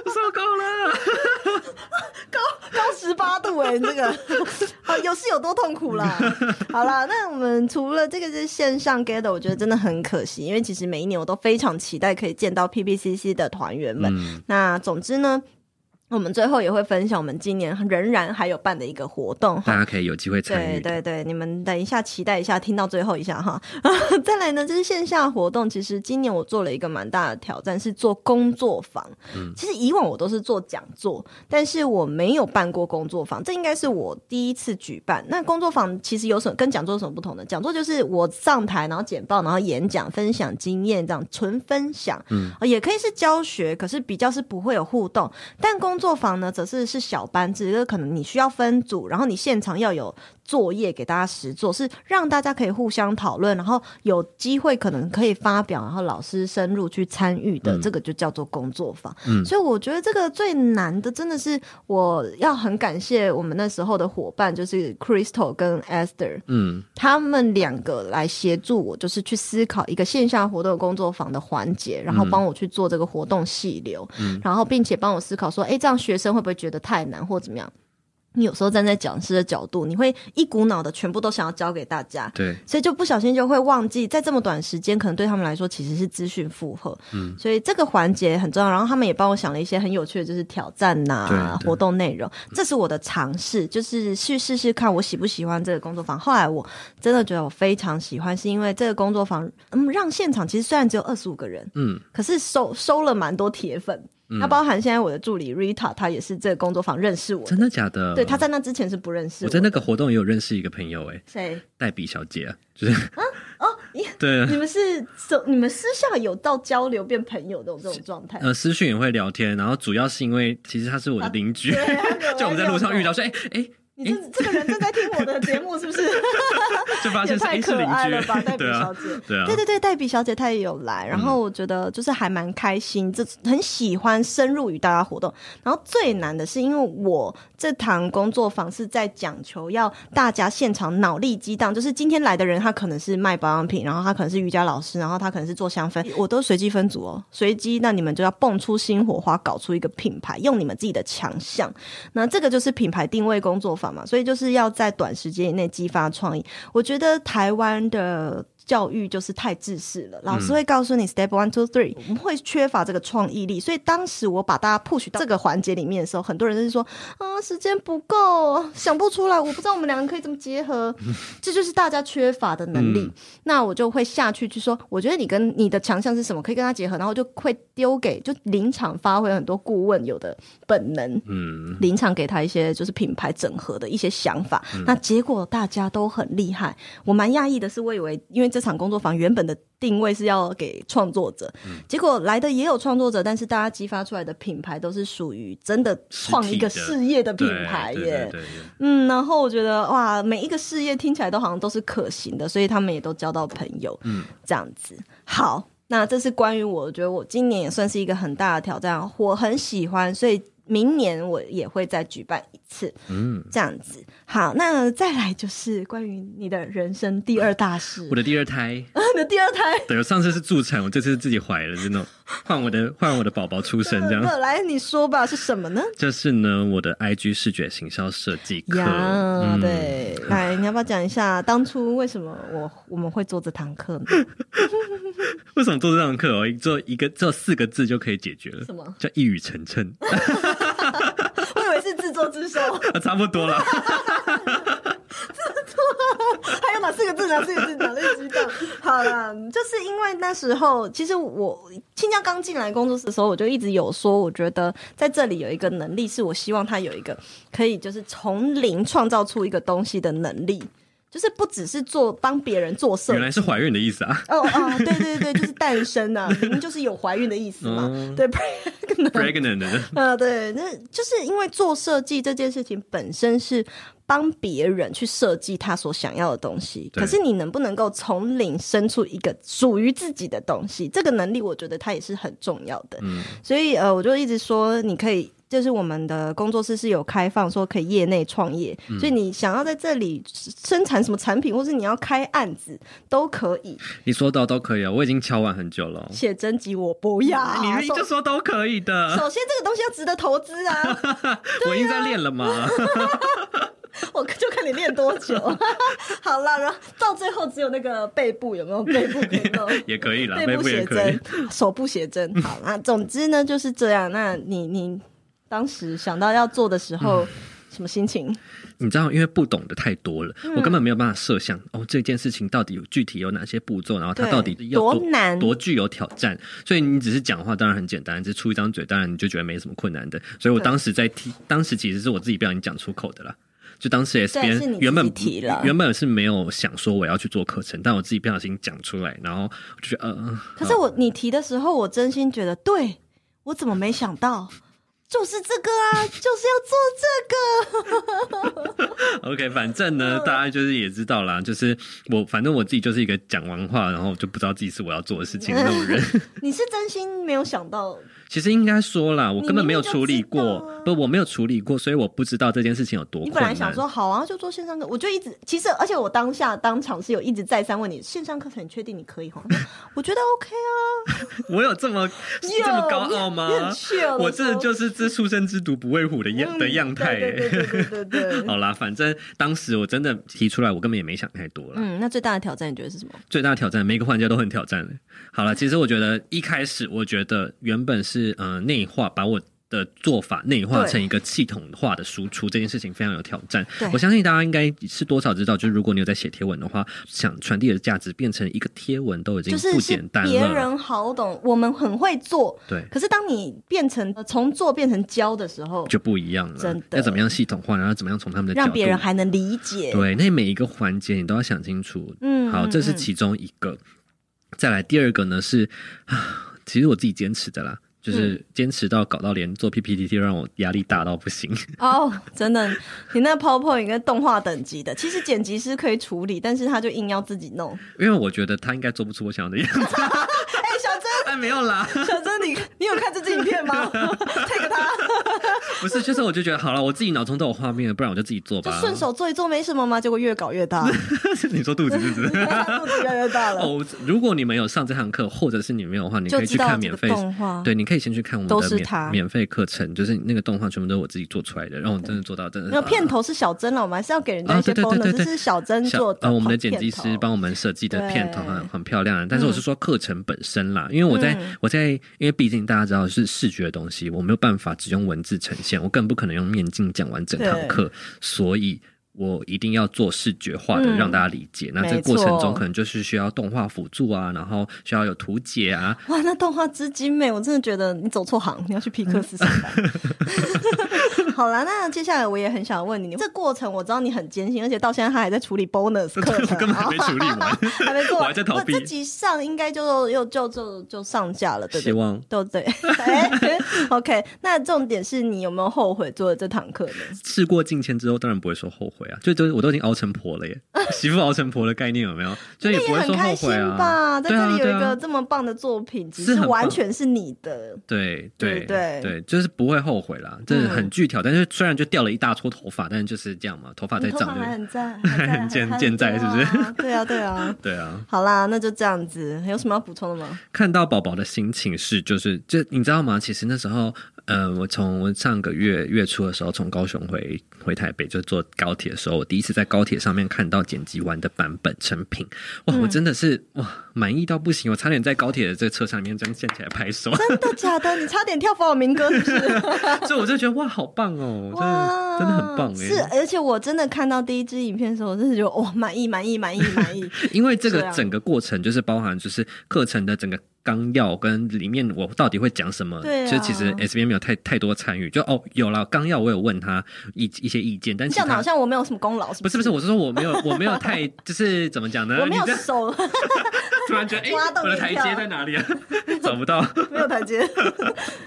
受够了，高高十八度哎、欸，这个好游戏有多痛苦啦？好啦，那我们除了这个。是线上 gather，我觉得真的很可惜，因为其实每一年我都非常期待可以见到 PPCC 的团员们。嗯、那总之呢。我们最后也会分享我们今年仍然还有办的一个活动，大家可以有机会参与。对对对，你们等一下期待一下，听到最后一下哈。再来呢，就是线下活动。其实今年我做了一个蛮大的挑战，是做工作坊。嗯，其实以往我都是做讲座，但是我没有办过工作坊，这应该是我第一次举办。那工作坊其实有什么跟讲座有什么不同的？讲座就是我上台，然后简报，然后演讲，分享经验，这样纯分享。嗯，也可以是教学，可是比较是不会有互动。但工作坊呢，则是是小班制，就是可能你需要分组，然后你现场要有作业给大家实做，是让大家可以互相讨论，然后有机会可能可以发表，然后老师深入去参与的，嗯、这个就叫做工作坊。嗯，所以我觉得这个最难的，真的是我要很感谢我们那时候的伙伴，就是 Crystal 跟 Esther，嗯，他们两个来协助我，就是去思考一个线下活动工作坊的环节，然后帮我去做这个活动细流，嗯，然后并且帮我思考说，哎，这样学生。会不会觉得太难或怎么样？你有时候站在讲师的角度，你会一股脑的全部都想要教给大家，对，所以就不小心就会忘记，在这么短时间，可能对他们来说其实是资讯负荷，嗯，所以这个环节很重要。然后他们也帮我想了一些很有趣的，就是挑战呐、啊、活动内容，这是我的尝试，就是去试试看我喜不喜欢这个工作坊。后来我真的觉得我非常喜欢，是因为这个工作坊，嗯，让现场其实虽然只有二十五个人，嗯，可是收收了蛮多铁粉。那、嗯、包含现在我的助理 Rita，她也是这个工作坊认识我。真的假的？对，她在那之前是不认识我。我在那个活动也有认识一个朋友，哎，谁？黛比小姐啊，就是啊哦，你 对，你们是你们私下有到交流变朋友的这种状态？呃，私讯也会聊天，然后主要是因为其实他是我的邻居，就我们在路上遇到说，哎哎。欸你这这个人正在听我的节目，是不是？就发现也太可爱了吧，黛比小姐。对啊，对对对，黛比小姐她也有来，然后我觉得就是还蛮开心，这很喜欢深入与大家活动。然后最难的是，因为我这堂工作坊是在讲求要大家现场脑力激荡，就是今天来的人他可能是卖保养品，然后他可能是瑜伽老师，然后他可能是做香氛，我都随机分组哦，随机，那你们就要蹦出新火花，搞出一个品牌，用你们自己的强项。那这个就是品牌定位工作坊。嘛，所以就是要在短时间以内激发创意。我觉得台湾的。教育就是太自私了，老师会告诉你 step one two three，我们会缺乏这个创意力。所以当时我把大家 push 到这个环节里面的时候，很多人就是说啊，时间不够，想不出来，我不知道我们两个可以怎么结合，这就是大家缺乏的能力。嗯、那我就会下去去说，我觉得你跟你的强项是什么，可以跟他结合，然后就会丢给就临场发挥很多顾问有的本能，嗯，临场给他一些就是品牌整合的一些想法。嗯、那结果大家都很厉害，我蛮讶异的是，我以为因为这。这场工作坊原本的定位是要给创作者，嗯、结果来的也有创作者，但是大家激发出来的品牌都是属于真的创一个事业的品牌耶。嗯，然后我觉得哇，每一个事业听起来都好像都是可行的，所以他们也都交到朋友。嗯，这样子好，那这是关于我，我觉得我今年也算是一个很大的挑战，我很喜欢，所以。明年我也会再举办一次，嗯，这样子。好，那再来就是关于你的人生第二大事，我的第二胎，你的第二胎，对，我上次是助产，我这次是自己怀了，真的换我的换我的宝宝出生这样。来，你说吧，是什么呢？就是呢，我的 IG 视觉行销设计课，嗯、对，来，你要不要讲一下当初为什么我我们会做这堂课呢？为什么做这堂课哦？做一个做四个字就可以解决了，什么叫一语成谶？差不多了。还有哪四个字？哪四个字？哪里激动？好了，就是因为那时候，其实我青椒刚进来工作室的时候，我就一直有说，我觉得在这里有一个能力，是我希望他有一个可以就是从零创造出一个东西的能力。就是不只是做帮别人做设计，原来是怀孕的意思啊！哦哦，对对对，就是诞生啊，明明就是有怀孕的意思嘛。嗯、对，pregnant，啊，对，那就是因为做设计这件事情本身是帮别人去设计他所想要的东西，可是你能不能够从零生出一个属于自己的东西，这个能力，我觉得它也是很重要的。嗯，所以呃，我就一直说你可以。就是我们的工作室是有开放说可以业内创业，嗯、所以你想要在这里生产什么产品，或是你要开案子都可以。你说到都可以啊，我已经敲完很久了。写真集我不要，你明明就说都可以的。首先这个东西要值得投资啊，啊我已经在练了吗？我就看你练多久。好了，然后到最后只有那个背部有没有背部可以动？也可以了，背部写真，手部写真。好，那总之呢就是这样。那你你。当时想到要做的时候，嗯、什么心情？你知道，因为不懂的太多了，嗯、我根本没有办法设想哦，这件事情到底有具体有哪些步骤，然后它到底要多，多难、多具有挑战。所以你只是讲话，当然很简单，只出一张嘴，当然你就觉得没什么困难的。所以我当时在提，对当时其实是我自己不小心讲出口的啦。就当时 S 编原本原本是没有想说我要去做课程，但我自己不小心讲出来，然后我就觉得呃，可是我你提的时候，我真心觉得，对，我怎么没想到？就是这个啊，就是要做这个。OK，反正呢，大家就是也知道啦，就是我，反正我自己就是一个讲完话，然后就不知道自己是我要做的事情的那种人。你是真心没有想到。其实应该说啦，我根本没有处理过，啊、不，我没有处理过，所以我不知道这件事情有多困难。你本来想说好啊，就做线上课，我就一直其实，而且我当下当场是有一直再三问你，线上课程你确定你可以？我觉得 OK 啊。我有这么 这么高傲吗？我这就是这出生之犊不畏虎的样、嗯、的样态。对对对对对，对，对 好啦，反正当时我真的提出来，我根本也没想太多了。嗯，那最大的挑战你觉得是什么？最大的挑战，每个环节都很挑战。好了，其实我觉得一开始，我觉得原本是。是呃，内化把我的做法内化成一个系统化的输出，这件事情非常有挑战。我相信大家应该是多少知道，就是如果你有在写贴文的话，想传递的价值变成一个贴文都已经不简单了。别人好懂，我们很会做，对。可是当你变成从做变成教的时候，就不一样了。真的要怎么样系统化，然后怎么样从他们的让别人还能理解？对，那每一个环节你都要想清楚。嗯，好，这是其中一个。嗯、再来第二个呢是啊，其实我自己坚持的啦。就是坚持到搞到连做 PPT 让我压力大到不行哦，oh, 真的，你那 PowerPoint 应该动画等级的，其实剪辑师可以处理，但是他就硬要自己弄，因为我觉得他应该做不出我想要的样子。哎、欸，小珍，哎，没有啦，小珍，你你有看这支影片吗？take 他，不是，就是我就觉得好了，我自己脑中都有画面，不然我就自己做吧，就顺手做一做没什么吗，结果越搞越大。你说肚子是不是？肚子越来越大了。哦，如果你没有上这堂课，或者是你没有的话，你可以去看免费动画，对，你可以。先去看我们的免免费课程，就是那个动画全部都是我自己做出来的，然后我真的做到真的。那片头是小珍了，我们还是要给人家一些 bonus，这是小珍做的。呃，我们的剪辑师帮我们设计的片头很很漂亮，但是我是说课程本身啦，因为我在我在，因为毕竟大家知道是视觉的东西，我没有办法只用文字呈现，我更不可能用面镜讲完整堂课，所以。我一定要做视觉化的，让大家理解。嗯、那这个过程中可能就是需要动画辅助啊，然后需要有图解啊。哇，那动画之精美，我真的觉得你走错行，你要去皮克斯上班。好了，那接下来我也很想问你，这过程我知道你很艰辛，而且到现在他还在处理 bonus 课程，根本还没处理完，还没做完，我还在逃避。这集上应该就又就就就上架了，对不对？希望都对。欸、OK，那重点是你有没有后悔做的这堂课呢？事过境迁之后，当然不会说后悔啊，就都我都已经熬成婆了耶，媳妇熬成婆的概念有没有？就也不会说后悔啊。吧，在这里有一个这么棒的作品，只是完全是你的。对对对对，就是不会后悔啦，这是很具体。但是虽然就掉了一大撮头发，但是就是这样嘛，头发在长，还很在，很健健在，是不是？对啊，对啊，对啊。好啦，那就这样子，有什么要补充的吗？看到宝宝的心情是，就是，就你知道吗？其实那时候。呃，我从上个月月初的时候，从高雄回回台北，就坐高铁的时候，我第一次在高铁上面看到剪辑完的版本成品，哇，我真的是哇满意到不行，我差点在高铁的这个车上面这样站起来拍手。真的假的？你差点跳宝民歌是不是？所以我就觉得哇，好棒哦，真的真的很棒哎。是，而且我真的看到第一支影片的时候，我真的觉得哇，满意满意满意满意。因为这个整个过程就是包含就是课程的整个。纲要跟里面我到底会讲什么？对、啊，就其实 S B 没有太太多参与。就哦，有了纲要，我有问他一一些意见，但是好像我没有什么功劳，是不是？不是我是说我没有我没有太 就是怎么讲呢？我没有手，突然觉得哎，我的台阶在哪里啊？找不到，没有台阶。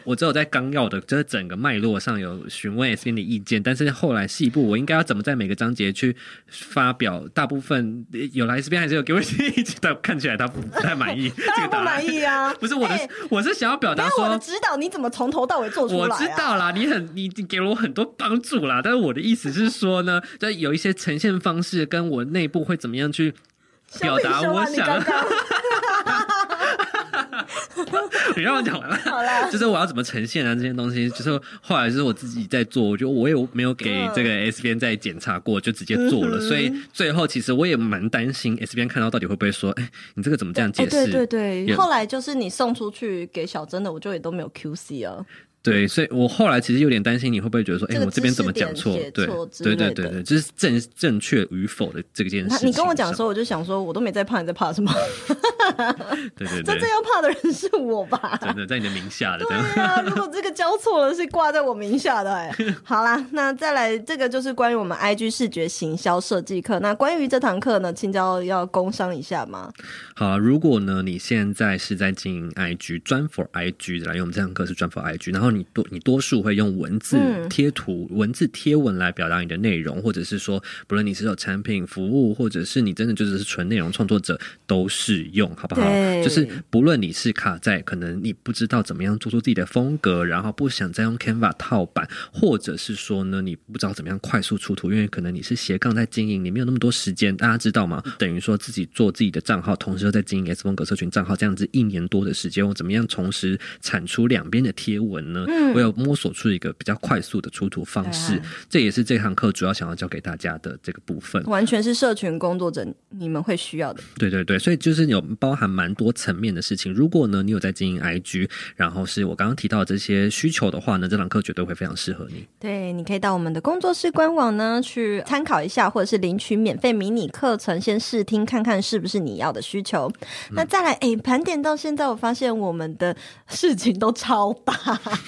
我只有在纲要的就是整个脉络上有询问 S B 的意见，但是后来细部我应该要怎么在每个章节去发表？大部分有了 S B 还是有给我一些意见，但看起来他不不太满意，这个答案。不是我的，欸、我是想要表达说，我的指导你怎么从头到尾做出来、啊？我知道啦，你很你你给了我很多帮助啦，但是我的意思是说呢，就有一些呈现方式跟我内部会怎么样去表达我想。你让我讲完了，好啦，就是我要怎么呈现啊？这些东西就是后来就是我自己在做，我觉得我也没有给这个 S 边再检查过，就直接做了。所以最后其实我也蛮担心 S 边看到到底会不会说，哎，你这个怎么这样解释？对对对，后来就是你送出去给小珍的，我就也都没有 QC 啊。对，所以我后来其实有点担心，你会不会觉得说，哎，我这边怎么讲错？对，对，对，对，对，就是正正确与否的这个件事。你跟我讲的时候，我就想说，我都没在怕，你在怕什么？对 对对，真正 要怕的人是我吧？真的在你的名下的。对啊，如果这个交错了，是挂在我名下的。哎，好啦，那再来这个就是关于我们 IG 视觉行销设计课。那关于这堂课呢，青椒要工商一下吗？好，如果呢你现在是在经营 IG 专 for IG 的，因为我们这堂课是专 for IG，然后。你多你多数会用文字贴图、嗯、文字贴文来表达你的内容，或者是说，不论你是有产品服务，或者是你真的就是是纯内容创作者，都适用，好不好？就是不论你是卡在可能你不知道怎么样做出自己的风格，然后不想再用 Canva 套版，或者是说呢，你不知道怎么样快速出图，因为可能你是斜杠在经营，你没有那么多时间，大家知道吗？等于说自己做自己的账号，同时又在经营 S 风格社群账号，这样子一年多的时间，我怎么样同时产出两边的贴文呢？嗯，我有摸索出一个比较快速的出图方式，啊、这也是这堂课主要想要教给大家的这个部分。完全是社群工作者你们会需要的。对对对，所以就是有包含蛮多层面的事情。如果呢你有在经营 IG，然后是我刚刚提到的这些需求的话呢，这堂课绝对会非常适合你。对，你可以到我们的工作室官网呢去参考一下，或者是领取免费迷你课程，先试听看看是不是你要的需求。嗯、那再来，哎，盘点到现在，我发现我们的事情都超大。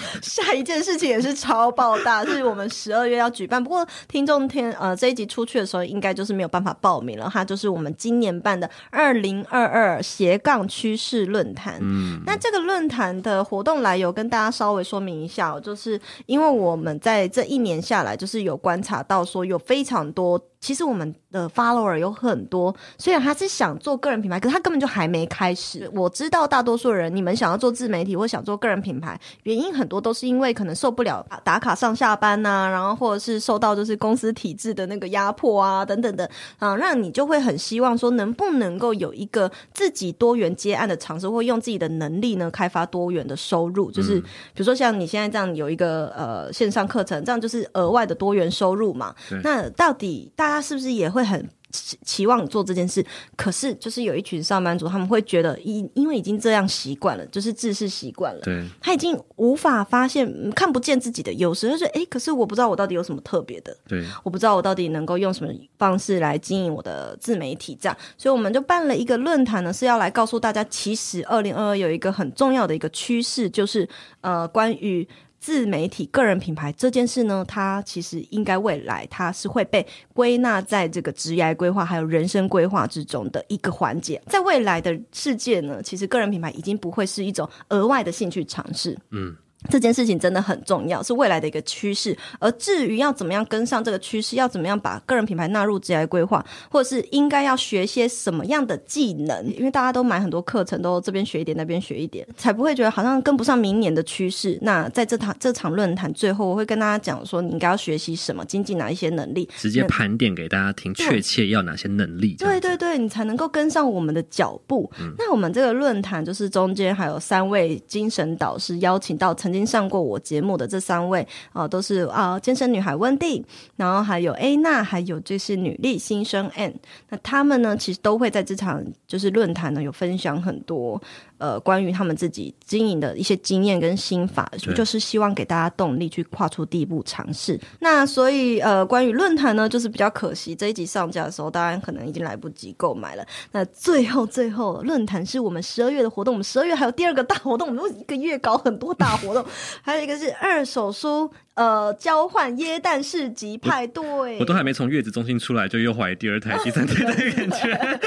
下一件事情也是超爆大，是我们十二月要举办。不过听众天呃这一集出去的时候，应该就是没有办法报名了。它就是我们今年办的二零二二斜杠趋势论坛。嗯，那这个论坛的活动来由跟大家稍微说明一下哦，就是因为我们在这一年下来，就是有观察到说有非常多。其实我们的 follower 有很多，虽然他是想做个人品牌，可是他根本就还没开始。我知道大多数人，你们想要做自媒体或想做个人品牌，原因很多都是因为可能受不了打卡上下班呐、啊，然后或者是受到就是公司体制的那个压迫啊等等的啊，让你就会很希望说，能不能够有一个自己多元接案的尝试，或用自己的能力呢，开发多元的收入。就是比如说像你现在这样有一个呃线上课程，这样就是额外的多元收入嘛。那到底大家。他是不是也会很期期望你做这件事？可是就是有一群上班族，他们会觉得，因因为已经这样习惯了，就是自视习惯了，对，他已经无法发现看不见自己的优势，就是哎，可是我不知道我到底有什么特别的，对，我不知道我到底能够用什么方式来经营我的自媒体，这样，所以我们就办了一个论坛呢，是要来告诉大家，其实二零二二有一个很重要的一个趋势，就是呃，关于。自媒体个人品牌这件事呢，它其实应该未来它是会被归纳在这个职业规划还有人生规划之中的一个环节。在未来的世界呢，其实个人品牌已经不会是一种额外的兴趣尝试。嗯。这件事情真的很重要，是未来的一个趋势。而至于要怎么样跟上这个趋势，要怎么样把个人品牌纳入职业规划，或者是应该要学些什么样的技能？因为大家都买很多课程，都这边学一点，那边学一点，才不会觉得好像跟不上明年的趋势。那在这场这场论坛最后，我会跟大家讲说，你应该要学习什么，精进哪一些能力，直接盘点给大家听，确切要哪些能力？对对对，你才能够跟上我们的脚步。嗯、那我们这个论坛就是中间还有三位精神导师邀请到曾经上过我节目的这三位啊、都是啊、健身女孩温蒂，然后还有 A 娜，还有就是女力新生 N。那他们呢，其实都会在这场就是论坛呢，有分享很多。呃，关于他们自己经营的一些经验跟心法，就是希望给大家动力去跨出第一步尝试。那所以呃，关于论坛呢，就是比较可惜，这一集上架的时候，大家可能已经来不及购买了。那最后最后，论坛是我们十二月的活动，我们十二月还有第二个大活动，我们一个月搞很多大活动，还有一个是二手书呃交换耶诞市集派对。我都还没从月子中心出来，就又怀第二胎、第三胎的感觉。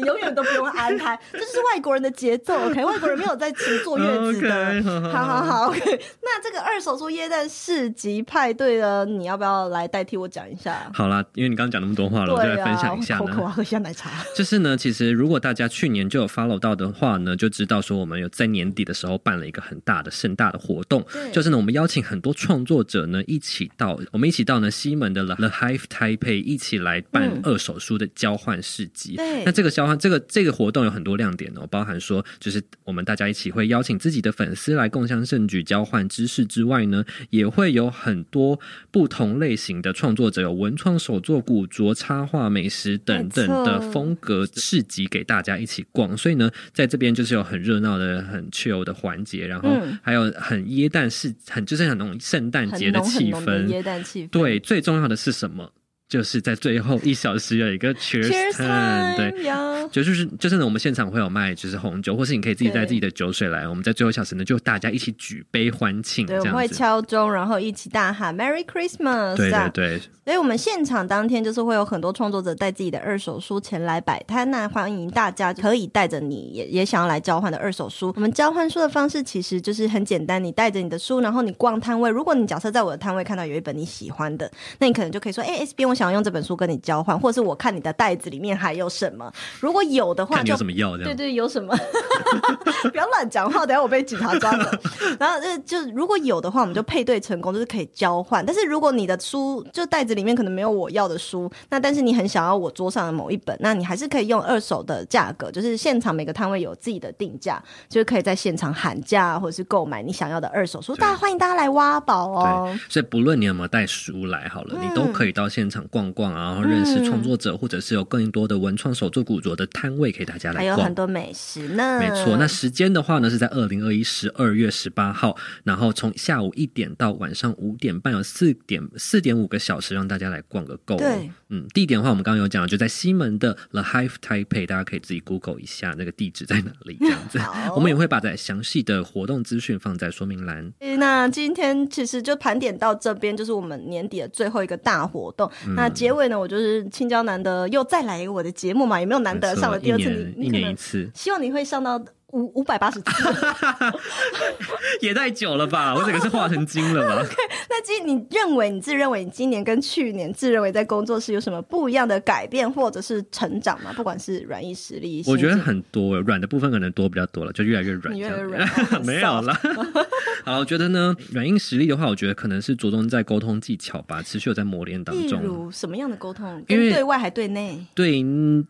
你永远都不用安排，这就是外国人的节奏。OK，外国人没有在坐月子的。Okay, 好好好，OK。那这个二手书耶诞市集派对呢？你要不要来代替我讲一下？好啦，因为你刚刚讲那么多话了，啊、我就来分享一下呢。口口啊，喝下奶茶。就是呢，其实如果大家去年就有 follow 到的话呢，就知道说我们有在年底的时候办了一个很大的盛大的活动。就是呢，我们邀请很多创作者呢一起到，我们一起到呢西门的 The Hive Taipei 一起来办二手书的交换市集。对、嗯，那这个交换这个这个活动有很多亮点哦，包含说就是我们大家一起会邀请自己的粉丝来共襄盛举、交换知识之外呢，也会有很多不同类型的创作者，有文创、手作、古着、插画、美食等等的风格市集给大家一起逛。所以呢，在这边就是有很热闹的、很 chill 的环节，然后还有很耶诞是，很就是很那种圣诞节的气氛。耶诞气氛。对，最重要的是什么？就是在最后一小时有一个 cheers time，对，就是就是呢，我们现场会有卖就是红酒，或是你可以自己带自己的酒水来。我们在最后一小时呢，就大家一起举杯欢庆，对，我们会敲钟，然后一起大喊 Merry Christmas，对对对。所以我们现场当天就是会有很多创作者带自己的二手书前来摆摊，那欢迎大家可以带着你也也想要来交换的二手书。我们交换书的方式其实就是很简单，你带着你的书，然后你逛摊位。如果你假设在我的摊位看到有一本你喜欢的，那你可能就可以说，哎，S B 我。想用这本书跟你交换，或者是我看你的袋子里面还有什么？如果有的话，就有什么要这样？对对，有什么？不要乱讲话，等下我被警察抓走。然后就就如果有的话，我们就配对成功，就是可以交换。但是如果你的书就袋子里面可能没有我要的书，那但是你很想要我桌上的某一本，那你还是可以用二手的价格，就是现场每个摊位有自己的定价，就是可以在现场喊价或者是购买你想要的二手书。大家欢迎大家来挖宝哦！所以不论你有没有带书来，好了，嗯、你都可以到现场。逛逛啊，然后认识创作者，嗯、或者是有更多的文创手作古着的摊位给大家来逛，还有很多美食呢。没错，那时间的话呢，是在二零二一十二月十八号，然后从下午一点到晚上五点半，有四点四点五个小时，让大家来逛个够。对，嗯，地点的话，我们刚刚有讲，就在西门的 The Hive Taipei，大家可以自己 Google 一下那个地址在哪里，这样子。我们也会把在详细的活动资讯放在说明栏。那今天其实就盘点到这边，就是我们年底的最后一个大活动。嗯那结尾呢？我就是青椒难得又再来我的节目嘛，也没有难得上了第二次，你一年一次，希望你会上到。五五百八十次，也太久了吧？我整个是化成精了吧？okay, 那今你认为你自认为你今年跟去年自认为在工作室有什么不一样的改变或者是成长吗？不管是软硬实力，我觉得很多，软的部分可能多比较多了，就越来越软，越来越软，没有了。好，我觉得呢，软硬实力的话，我觉得可能是着重在沟通技巧吧，持续有在磨练当中。例如什么样的沟通？因为对外还对内？对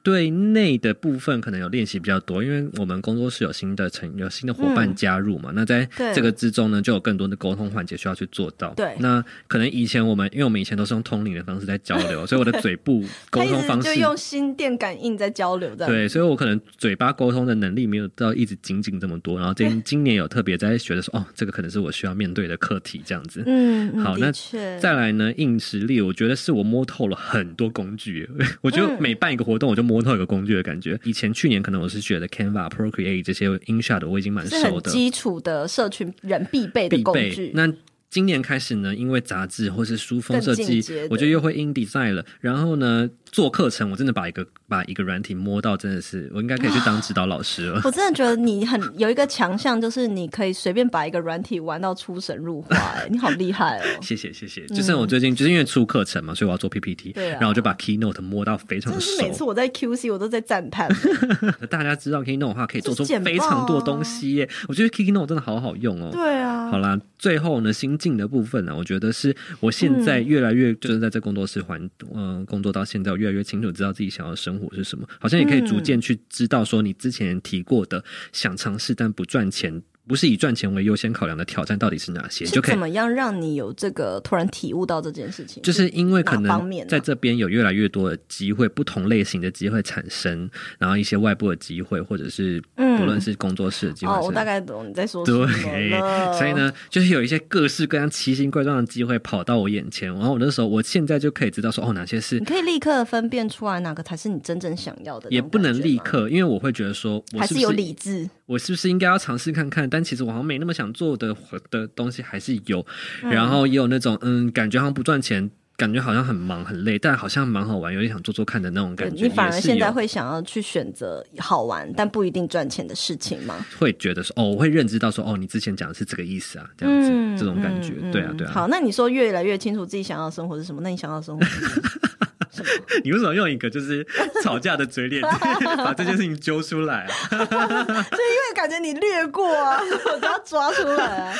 对内的部分可能有练习比较多，因为我们工作室有。有新的成有新的伙伴加入嘛？嗯、那在这个之中呢，就有更多的沟通环节需要去做到。对，那可能以前我们，因为我们以前都是用通灵的方式在交流，所以我的嘴部沟通方式就用心电感应在交流的。对，所以我可能嘴巴沟通的能力没有到一直仅仅这么多。然后今今年有特别在学的时候，哦，这个可能能是我需要面对的课题，这样子。嗯，好，那再来呢？硬实力，我觉得是我摸透了很多工具。我觉得每办一个活动，我就摸透一个工具的感觉。嗯、以前去年可能我是学的 Canva、Procreate 这些 InShot 我已经蛮熟的，基础的社群人必备的工具。那今年开始呢，因为杂志或是书封设计，我就又会 InDesign 了。然后呢，做课程，我真的把一个把一个软体摸到，真的是我应该可以去当指导老师了。我真的觉得你很有一个强项，就是你可以随便把一个软体玩到出神入化，哎，你好厉害哦！谢谢谢谢。就是我最近就是因为出课程嘛，所以我要做 PPT，然后我就把 Keynote 摸到非常的熟。每次我在 QC 我都在赞叹。大家知道 Keynote 的话，可以做出非常多东西耶。我觉得 Keynote 真的好好用哦。对啊。好啦，最后呢，心境的部分呢，我觉得是我现在越来越就是在这工作室环嗯工作到现在，我越来越清楚知道自己想要的生活是什么，好像也可以逐渐去知道说你之前提过的想尝试但不赚钱。不是以赚钱为优先考量的挑战到底是哪些？就可以怎么样让你有这个突然体悟到这件事情？就是因为可能在这边有越来越多的机会，不同类型的机会产生，然后一些外部的机会，或者是不论是工作室的机会。哦，我大概懂你在说什么。对，所以呢，就是有一些各式各样奇形怪状的机会跑到我眼前，然后我那时候，我现在就可以知道说，哦，哪些是你可以立刻分辨出来哪个才是你真正想要的。也不能立刻，因为我会觉得说，我是不是，还是有理智。我是不是应该要尝试看看？但其实我好像没那么想做的的东西还是有，然后也有那种嗯，感觉好像不赚钱，感觉好像很忙很累，但好像蛮好玩，有点想做做看的那种感觉。你反而现在会想要去选择好玩但不一定赚钱的事情吗？会觉得说哦，我会认知到说哦，你之前讲的是这个意思啊，这样子、嗯、这种感觉，嗯、对啊对啊。好，那你说越来越清楚自己想要的生活是什么？那你想要的生活是什么？你为什么用一个就是吵架的嘴脸 把这件事情揪出来啊？就因为感觉你略过啊，我都要抓出来啊。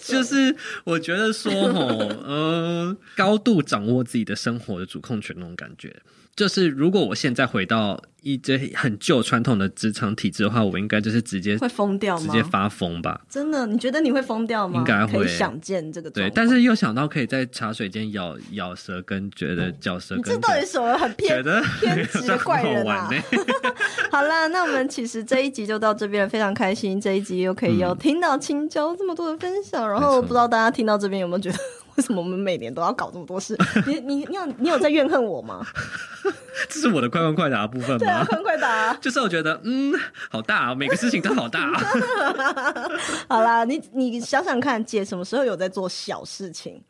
就是我觉得说吼，呃，高度掌握自己的生活的主控权那种感觉。就是如果我现在回到一这很旧传统的职场体制的话，我应该就是直接会疯掉吗？直接发疯吧？真的？你觉得你会疯掉吗？应该会。想见这个对，但是又想到可以在茶水间咬咬舌根，觉得嚼舌根。你这到底什么很偏偏 执的怪人啊？好啦，那我们其实这一集就到这边，非常开心。这一集又可以有听到青椒这么多的分享，然后不知道大家听到这边有没有觉得？为什么我们每年都要搞这么多事？你你你有你有在怨恨我吗？这是我的快问快答的部分吗？对啊，快问快答啊。就是我觉得，嗯，好大啊，每个事情都好大啊。好啦，你你想想看，姐什么时候有在做小事情？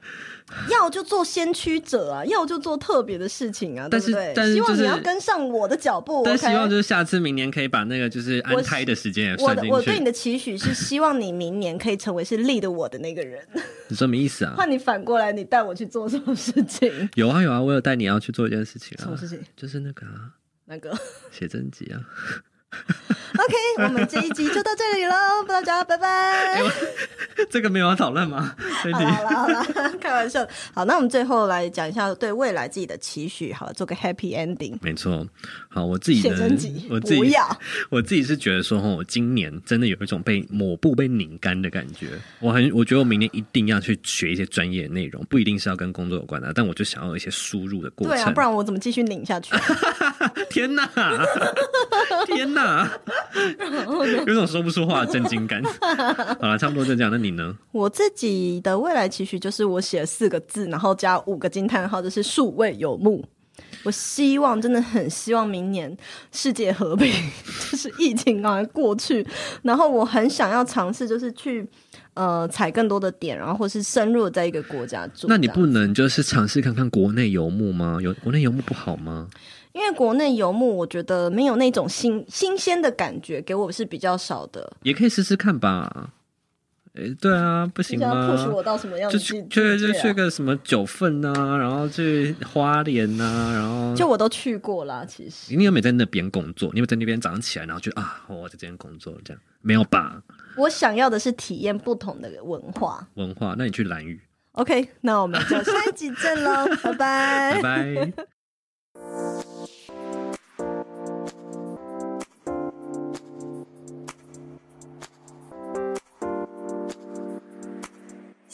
要就做先驱者啊，要就做特别的事情啊，但是对不对？但是就是、希望你要跟上我的脚步。但希望就是下次明年可以把那个就是安胎的时间也算进去。我，我，我对你的期许是希望你明年可以成为是 lead 我的那个人。你什么意思啊？换你反过来，你带我去做什么事情？有啊有啊，我有带你要去做一件事情啊。什么事情？就是那个啊，那个写真集啊。OK，我们这一集就到这里喽，大家拜拜。欸、这个没有要讨论吗？好了好了好了，开玩笑。好，那我们最后来讲一下对未来自己的期许，好了，做个 Happy Ending。没错，好，我自己的，我自己不要，我自己是觉得说，我今年真的有一种被抹布被拧干的感觉。我很，我觉得我明年一定要去学一些专业内容，不一定是要跟工作有关的，但我就想要有一些输入的过程。对啊，不然我怎么继续拧下去？天哪！天哪！有种说不出话的震惊感。好了，差不多就这样。那你呢？我自己的未来期许就是我写了四个字，然后加五个惊叹号，就是数位游牧。我希望，真的很希望明年世界和平，就是疫情赶快过去。然后我很想要尝试，就是去呃踩更多的点，然后或是深入在一个国家住。那你不能就是尝试看看国内游牧吗？有国内游牧不好吗？因为国内游牧，我觉得没有那种新新鲜的感觉，给我是比较少的。也可以试试看吧。哎，对啊，不行吗？迫使我到什么样子？就去，就就去个什么九份啊，然后去花莲啊，然后就我都去过啦。其实你有没有在那边工作？你有没有在那边早上起来，然后就啊，我在这边工作这样？没有吧？我想要的是体验不同的文化。文化？那你去兰屿。OK，那我们就下一集见喽，拜拜，拜拜。